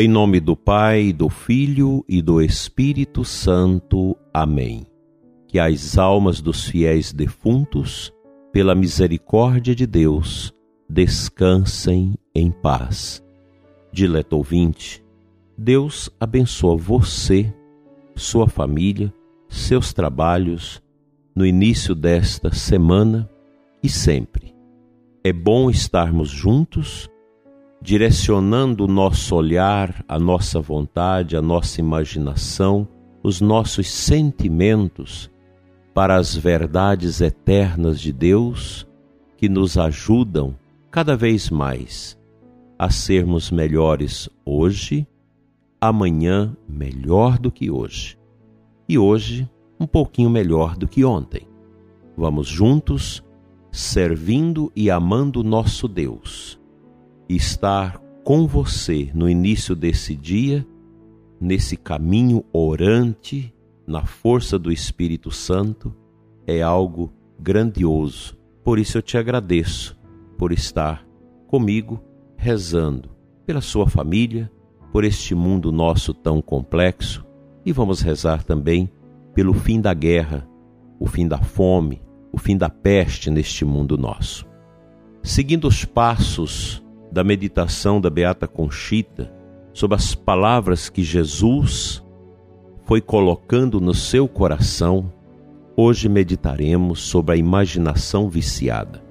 Em nome do Pai, do Filho e do Espírito Santo. Amém. Que as almas dos fiéis defuntos, pela misericórdia de Deus, descansem em paz. Dileto ouvinte, Deus abençoa você, sua família, seus trabalhos no início desta semana e sempre. É bom estarmos juntos direcionando o nosso olhar, a nossa vontade, a nossa imaginação, os nossos sentimentos para as verdades eternas de Deus que nos ajudam cada vez mais a sermos melhores hoje, amanhã melhor do que hoje e hoje um pouquinho melhor do que ontem. Vamos juntos servindo e amando nosso Deus estar com você no início desse dia, nesse caminho orante, na força do Espírito Santo, é algo grandioso. Por isso eu te agradeço por estar comigo rezando pela sua família, por este mundo nosso tão complexo e vamos rezar também pelo fim da guerra, o fim da fome, o fim da peste neste mundo nosso. Seguindo os passos da meditação da Beata Conchita sobre as palavras que Jesus foi colocando no seu coração, hoje meditaremos sobre a imaginação viciada.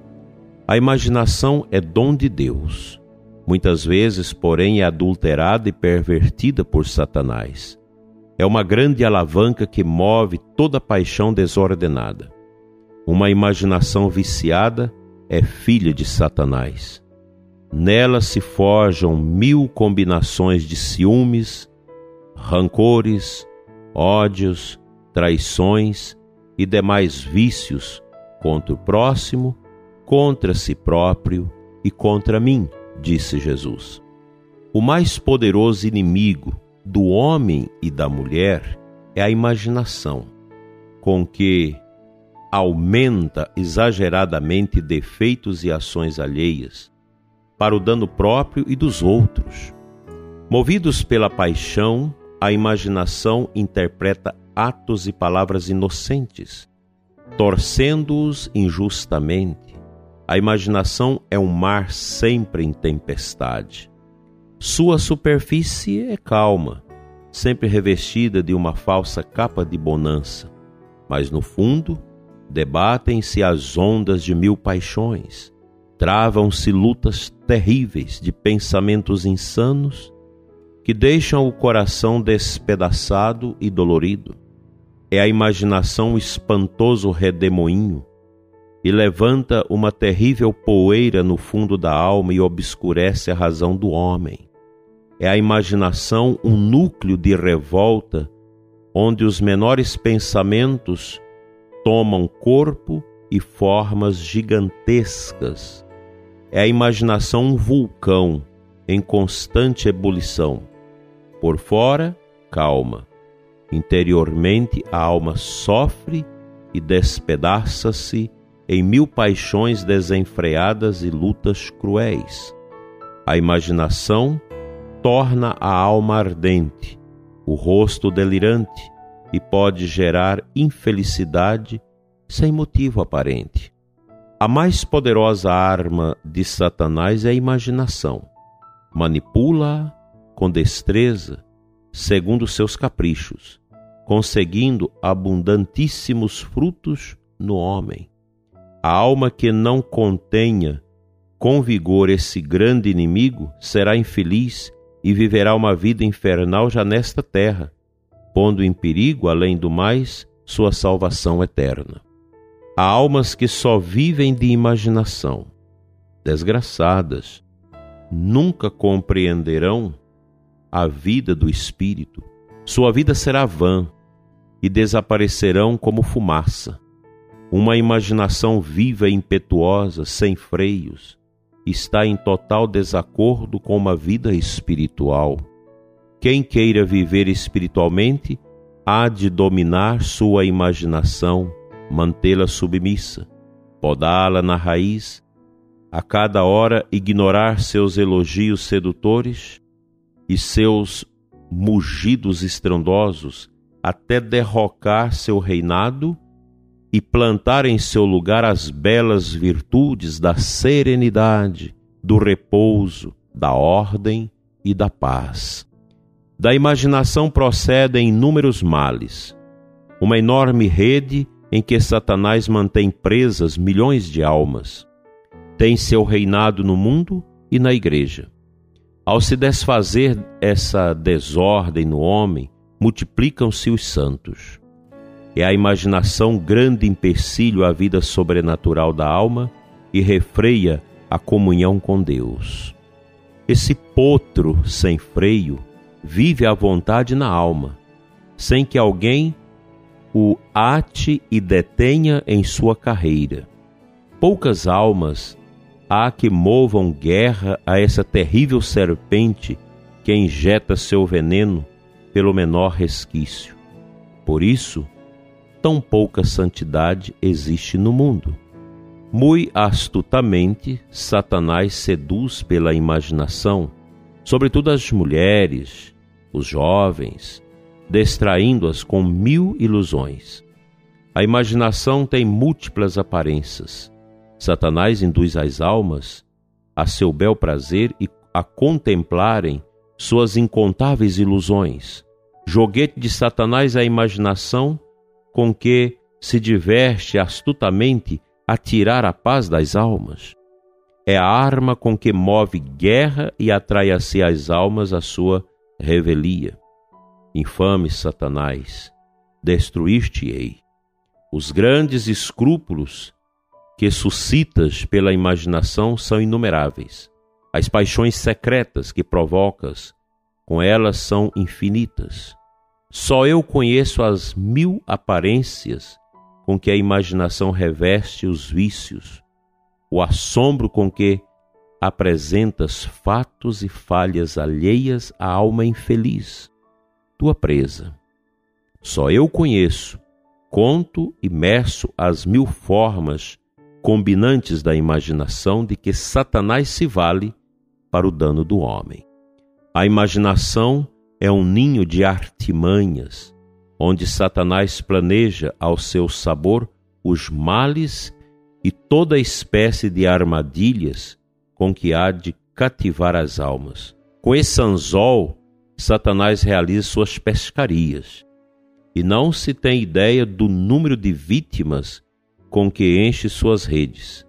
A imaginação é dom de Deus. Muitas vezes, porém, é adulterada e pervertida por Satanás. É uma grande alavanca que move toda paixão desordenada. Uma imaginação viciada é filha de Satanás. Nela se forjam mil combinações de ciúmes, rancores, ódios, traições e demais vícios contra o próximo, contra si próprio e contra mim, disse Jesus. O mais poderoso inimigo do homem e da mulher é a imaginação, com que aumenta exageradamente defeitos e ações alheias, para o dano próprio e dos outros. Movidos pela paixão, a imaginação interpreta atos e palavras inocentes, torcendo-os injustamente. A imaginação é um mar sempre em tempestade. Sua superfície é calma, sempre revestida de uma falsa capa de bonança, mas no fundo debatem-se as ondas de mil paixões travam-se lutas terríveis de pensamentos insanos que deixam o coração despedaçado e dolorido. É a imaginação um espantoso redemoinho e levanta uma terrível poeira no fundo da alma e obscurece a razão do homem. É a imaginação um núcleo de revolta onde os menores pensamentos tomam corpo e formas gigantescas é a imaginação um vulcão em constante ebulição. Por fora, calma. Interiormente, a alma sofre e despedaça-se em mil paixões desenfreadas e lutas cruéis. A imaginação torna a alma ardente, o rosto delirante e pode gerar infelicidade sem motivo aparente. A mais poderosa arma de Satanás é a imaginação. Manipula-a com destreza, segundo seus caprichos, conseguindo abundantíssimos frutos no homem. A alma que não contenha com vigor esse grande inimigo será infeliz e viverá uma vida infernal já nesta terra, pondo em perigo, além do mais, sua salvação eterna. Há almas que só vivem de imaginação, desgraçadas, nunca compreenderão a vida do espírito. Sua vida será vã e desaparecerão como fumaça. Uma imaginação viva e impetuosa, sem freios, está em total desacordo com uma vida espiritual. Quem queira viver espiritualmente há de dominar sua imaginação mantê-la submissa, podá-la na raiz, a cada hora ignorar seus elogios sedutores e seus mugidos estrondosos até derrocar seu reinado e plantar em seu lugar as belas virtudes da serenidade, do repouso, da ordem e da paz. Da imaginação procedem inúmeros males, uma enorme rede em que Satanás mantém presas milhões de almas. Tem seu reinado no mundo e na igreja. Ao se desfazer essa desordem no homem, multiplicam-se os santos. É a imaginação grande empecilho à vida sobrenatural da alma e refreia a comunhão com Deus. Esse potro sem freio vive à vontade na alma, sem que alguém o ate e detenha em sua carreira. Poucas almas há que movam guerra a essa terrível serpente que injeta seu veneno pelo menor resquício. Por isso, tão pouca santidade existe no mundo. Muito astutamente, Satanás seduz pela imaginação, sobretudo as mulheres, os jovens, distraindo-as com mil ilusões. A imaginação tem múltiplas aparências. Satanás induz as almas a seu bel prazer e a contemplarem suas incontáveis ilusões. Joguete de Satanás é a imaginação com que se diverte astutamente a tirar a paz das almas. É a arma com que move guerra e atrai a si as almas à sua revelia. Infame Satanás, destruíste-ei. Os grandes escrúpulos que suscitas pela imaginação são inumeráveis. As paixões secretas que provocas com elas são infinitas. Só eu conheço as mil aparências com que a imaginação reveste os vícios, o assombro com que apresentas fatos e falhas alheias à alma infeliz tua presa. Só eu conheço, conto e meço as mil formas combinantes da imaginação de que Satanás se vale para o dano do homem. A imaginação é um ninho de artimanhas, onde Satanás planeja ao seu sabor os males e toda espécie de armadilhas com que há de cativar as almas. Com esse anzol Satanás realiza suas pescarias. E não se tem ideia do número de vítimas com que enche suas redes.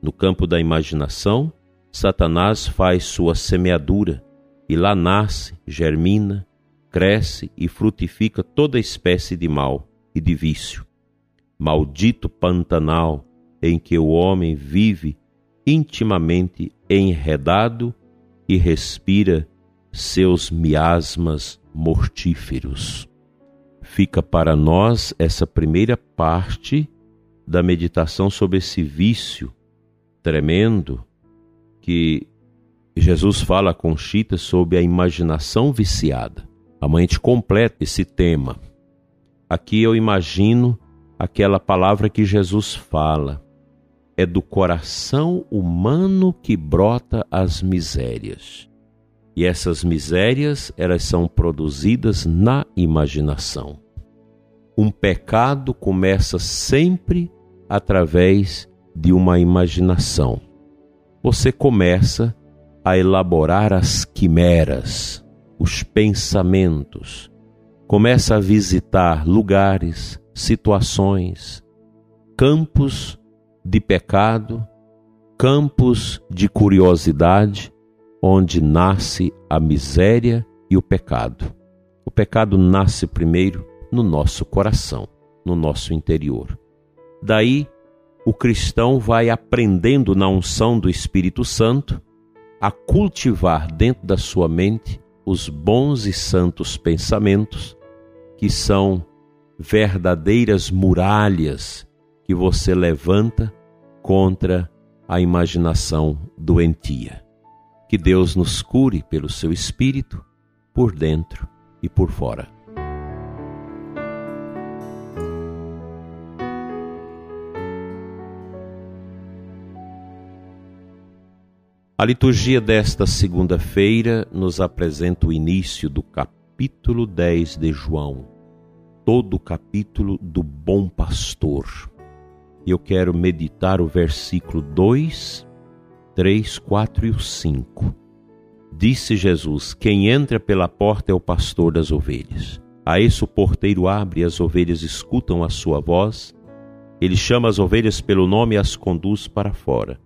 No campo da imaginação, Satanás faz sua semeadura, e lá nasce, germina, cresce e frutifica toda espécie de mal e de vício. Maldito Pantanal em que o homem vive intimamente enredado e respira seus miasmas mortíferos. Fica para nós essa primeira parte da meditação sobre esse vício tremendo que Jesus fala com Chita sobre a imaginação viciada. Amanhã a gente completa esse tema. Aqui eu imagino aquela palavra que Jesus fala. É do coração humano que brota as misérias. E essas misérias, elas são produzidas na imaginação. Um pecado começa sempre através de uma imaginação. Você começa a elaborar as quimeras, os pensamentos, começa a visitar lugares, situações, campos de pecado, campos de curiosidade, onde nasce a miséria e o pecado. O pecado nasce primeiro no nosso coração, no nosso interior. Daí, o cristão vai aprendendo na unção do Espírito Santo a cultivar dentro da sua mente os bons e santos pensamentos, que são verdadeiras muralhas que você levanta contra a imaginação doentia. Que Deus nos cure pelo seu Espírito, por dentro e por fora. A liturgia desta segunda-feira nos apresenta o início do capítulo 10 de João, todo o capítulo do Bom Pastor. Eu quero meditar o versículo 2, 3, 4 e o 5. Disse Jesus: Quem entra pela porta é o pastor das ovelhas. A esse o porteiro abre e as ovelhas escutam a sua voz. Ele chama as ovelhas pelo nome e as conduz para fora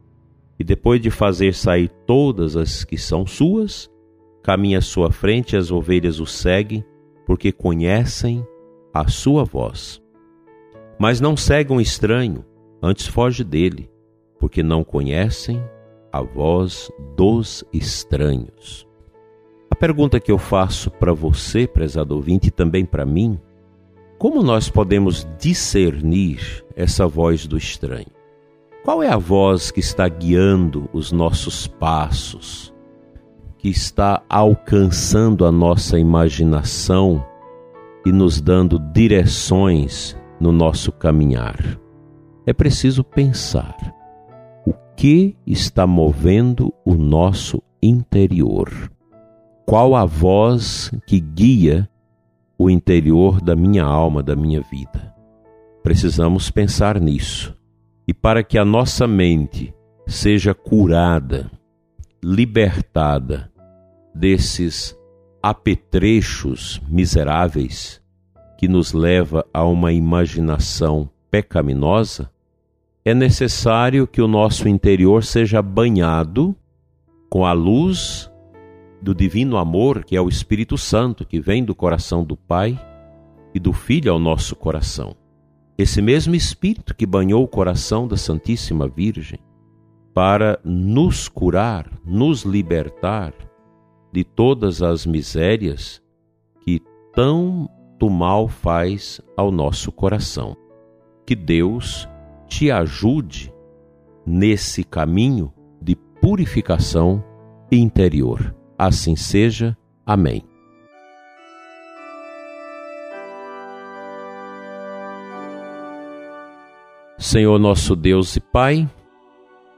e depois de fazer sair todas as que são suas, caminha à sua frente e as ovelhas o seguem, porque conhecem a sua voz. Mas não segue um estranho, antes foge dele, porque não conhecem a voz dos estranhos. A pergunta que eu faço para você, prezado ouvinte, e também para mim, como nós podemos discernir essa voz do estranho? Qual é a voz que está guiando os nossos passos, que está alcançando a nossa imaginação e nos dando direções no nosso caminhar? É preciso pensar que está movendo o nosso interior. Qual a voz que guia o interior da minha alma, da minha vida? Precisamos pensar nisso e para que a nossa mente seja curada, libertada desses apetrechos miseráveis que nos leva a uma imaginação pecaminosa, é necessário que o nosso interior seja banhado com a luz do divino amor, que é o Espírito Santo, que vem do coração do Pai e do Filho ao nosso coração. Esse mesmo Espírito que banhou o coração da Santíssima Virgem para nos curar, nos libertar de todas as misérias que tanto mal faz ao nosso coração. Que Deus te ajude nesse caminho de purificação interior. Assim seja. Amém. Senhor nosso Deus e Pai,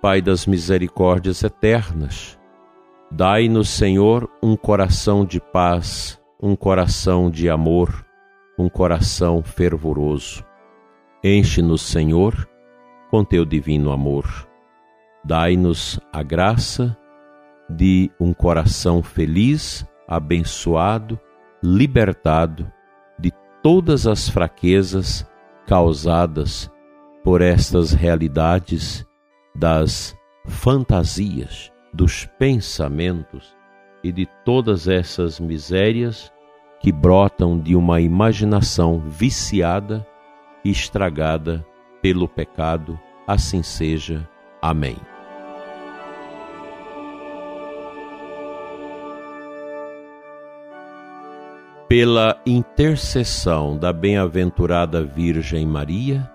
Pai das misericórdias eternas, dai-nos, Senhor, um coração de paz, um coração de amor, um coração fervoroso. Enche-nos, Senhor, com teu divino amor. Dai-nos a graça de um coração feliz, abençoado, libertado de todas as fraquezas causadas por estas realidades das fantasias, dos pensamentos e de todas essas misérias que brotam de uma imaginação viciada e estragada pelo pecado. Assim seja. Amém. Pela intercessão da bem-aventurada Virgem Maria,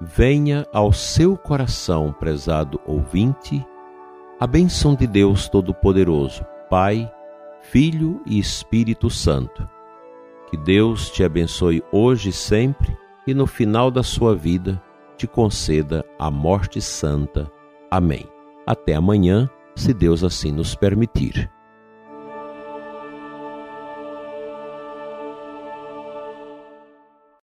venha ao seu coração, prezado ouvinte, a bênção de Deus Todo-Poderoso, Pai, Filho e Espírito Santo. Que Deus te abençoe hoje e sempre e no final da sua vida te conceda a morte santa. Amém. Até amanhã, se Deus assim nos permitir.